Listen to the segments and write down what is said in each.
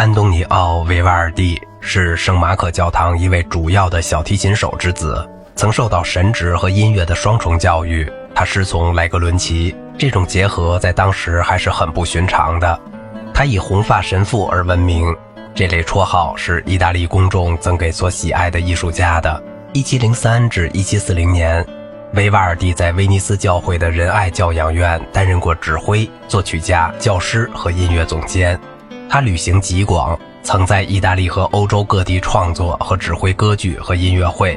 安东尼奥·维瓦尔第是圣马可教堂一位主要的小提琴手之子，曾受到神职和音乐的双重教育。他师从莱格伦奇，这种结合在当时还是很不寻常的。他以红发神父而闻名，这类绰号是意大利公众赠给所喜爱的艺术家的。一七零三至一七四零年，维瓦尔第在威尼斯教会的仁爱教养院担任过指挥、作曲家、教师和音乐总监。他旅行极广，曾在意大利和欧洲各地创作和指挥歌剧和音乐会。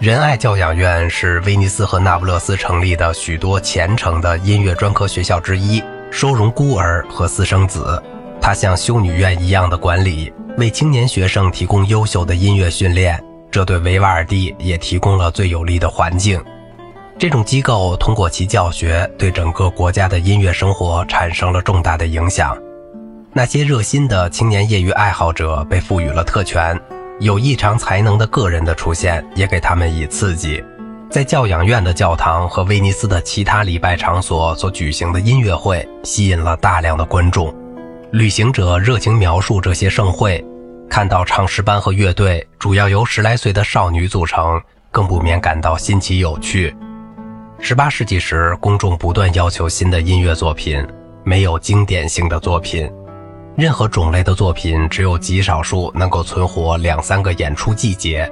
仁爱教养院是威尼斯和那不勒斯成立的许多虔诚的音乐专科学校之一，收容孤儿和私生子。它像修女院一样的管理，为青年学生提供优秀的音乐训练，这对维瓦尔第也提供了最有利的环境。这种机构通过其教学，对整个国家的音乐生活产生了重大的影响。那些热心的青年业余爱好者被赋予了特权，有异常才能的个人的出现也给他们以刺激。在教养院的教堂和威尼斯的其他礼拜场所所举行的音乐会吸引了大量的观众。旅行者热情描述这些盛会，看到唱诗班和乐队主要由十来岁的少女组成，更不免感到新奇有趣。18世纪时，公众不断要求新的音乐作品，没有经典性的作品。任何种类的作品，只有极少数能够存活两三个演出季节。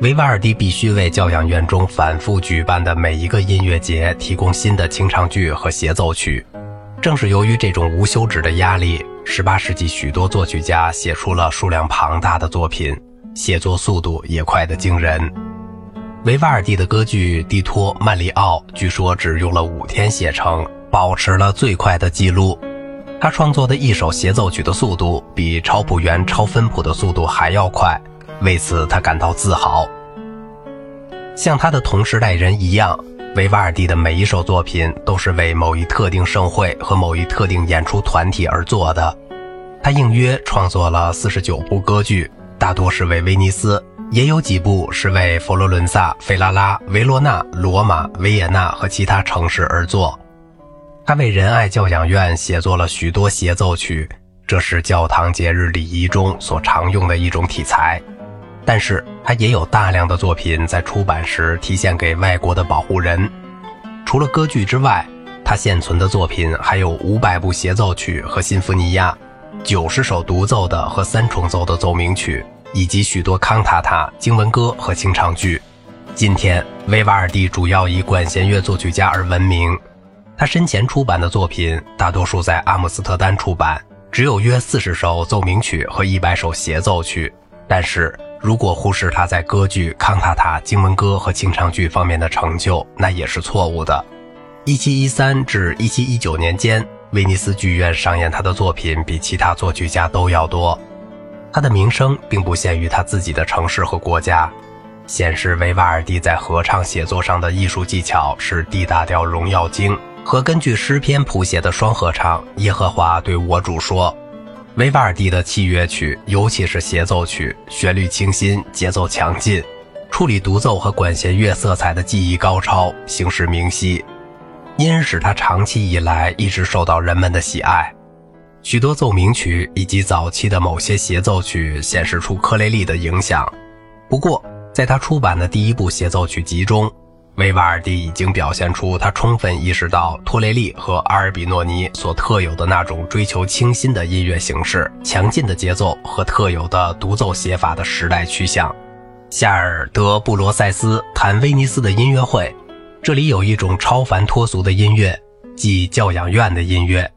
维瓦尔第必须为教养院中反复举办的每一个音乐节提供新的清唱剧和协奏曲。正是由于这种无休止的压力，18世纪许多作曲家写出了数量庞大的作品，写作速度也快得惊人。维瓦尔第的歌剧《蒂托·曼里奥》据说只用了五天写成，保持了最快的记录。他创作的一首协奏曲的速度比超谱员抄分谱的速度还要快，为此他感到自豪。像他的同时代人一样，维瓦尔第的每一首作品都是为某一特定盛会和某一特定演出团体而作的。他应约创作了四十九部歌剧，大多是为威尼斯，也有几部是为佛罗伦萨、费拉拉、维罗纳、罗马、维也纳和其他城市而作。他为仁爱教养院写作了许多协奏曲，这是教堂节日礼仪中所常用的一种题材。但是，他也有大量的作品在出版时提献给外国的保护人。除了歌剧之外，他现存的作品还有五百部协奏曲和新福尼亚，九十首独奏的和三重奏的奏鸣曲，以及许多康塔塔、经文歌和清唱剧。今天，维瓦尔第主要以管弦乐作曲家而闻名。他生前出版的作品大多数在阿姆斯特丹出版，只有约四十首奏鸣曲和一百首协奏曲。但是如果忽视他在歌剧、康塔塔、经文歌和清唱剧方面的成就，那也是错误的。一七一三至一七一九年间，威尼斯剧院上演他的作品比其他作曲家都要多。他的名声并不限于他自己的城市和国家，显示维瓦尔第在合唱写作上的艺术技巧是 D 大调荣耀经。和根据诗篇谱写的双合唱《耶和华对我主说》，维瓦尔第的器乐曲，尤其是协奏曲，旋律清新，节奏强劲，处理独奏和管弦乐色彩的技艺高超，形式明晰，因而使他长期以来一直受到人们的喜爱。许多奏鸣曲以及早期的某些协奏曲显示出科雷利的影响。不过，在他出版的第一部协奏曲集中。维瓦尔第已经表现出他充分意识到托雷利和阿尔比诺尼所特有的那种追求清新的音乐形式、强劲的节奏和特有的独奏写法的时代趋向。夏尔德布罗塞斯谈威尼斯的音乐会，这里有一种超凡脱俗的音乐，即教养院的音乐。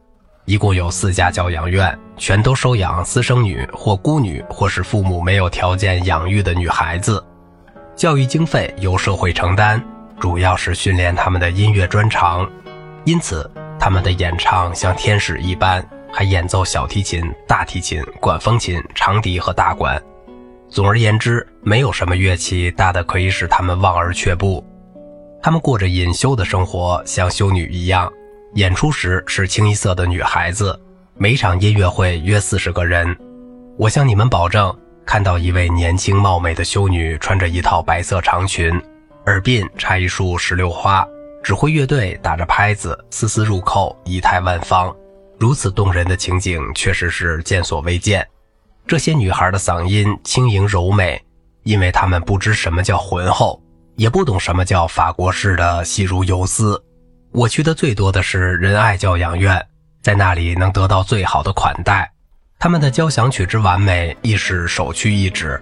一共有四家教养院，全都收养私生女或孤女，或是父母没有条件养育的女孩子，教育经费由社会承担。主要是训练他们的音乐专长，因此他们的演唱像天使一般，还演奏小提琴、大提琴、管风琴、长笛和大管。总而言之，没有什么乐器大的可以使他们望而却步。他们过着隐修的生活，像修女一样。演出时是清一色的女孩子，每场音乐会约四十个人。我向你们保证，看到一位年轻貌美的修女穿着一套白色长裙。耳鬓插一束石榴花，指挥乐队打着拍子，丝丝入扣，仪态万方。如此动人的情景，确实是见所未见。这些女孩的嗓音轻盈柔美，因为她们不知什么叫浑厚，也不懂什么叫法国式的细如游丝。我去的最多的是仁爱教养院，在那里能得到最好的款待。他们的交响曲之完美，亦是首屈一指。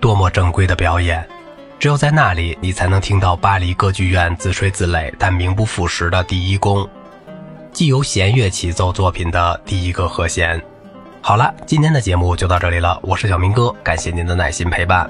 多么正规的表演！只有在那里，你才能听到巴黎歌剧院自吹自擂但名不副实的第一宫，既由弦乐起奏作品的第一个和弦。好了，今天的节目就到这里了，我是小明哥，感谢您的耐心陪伴。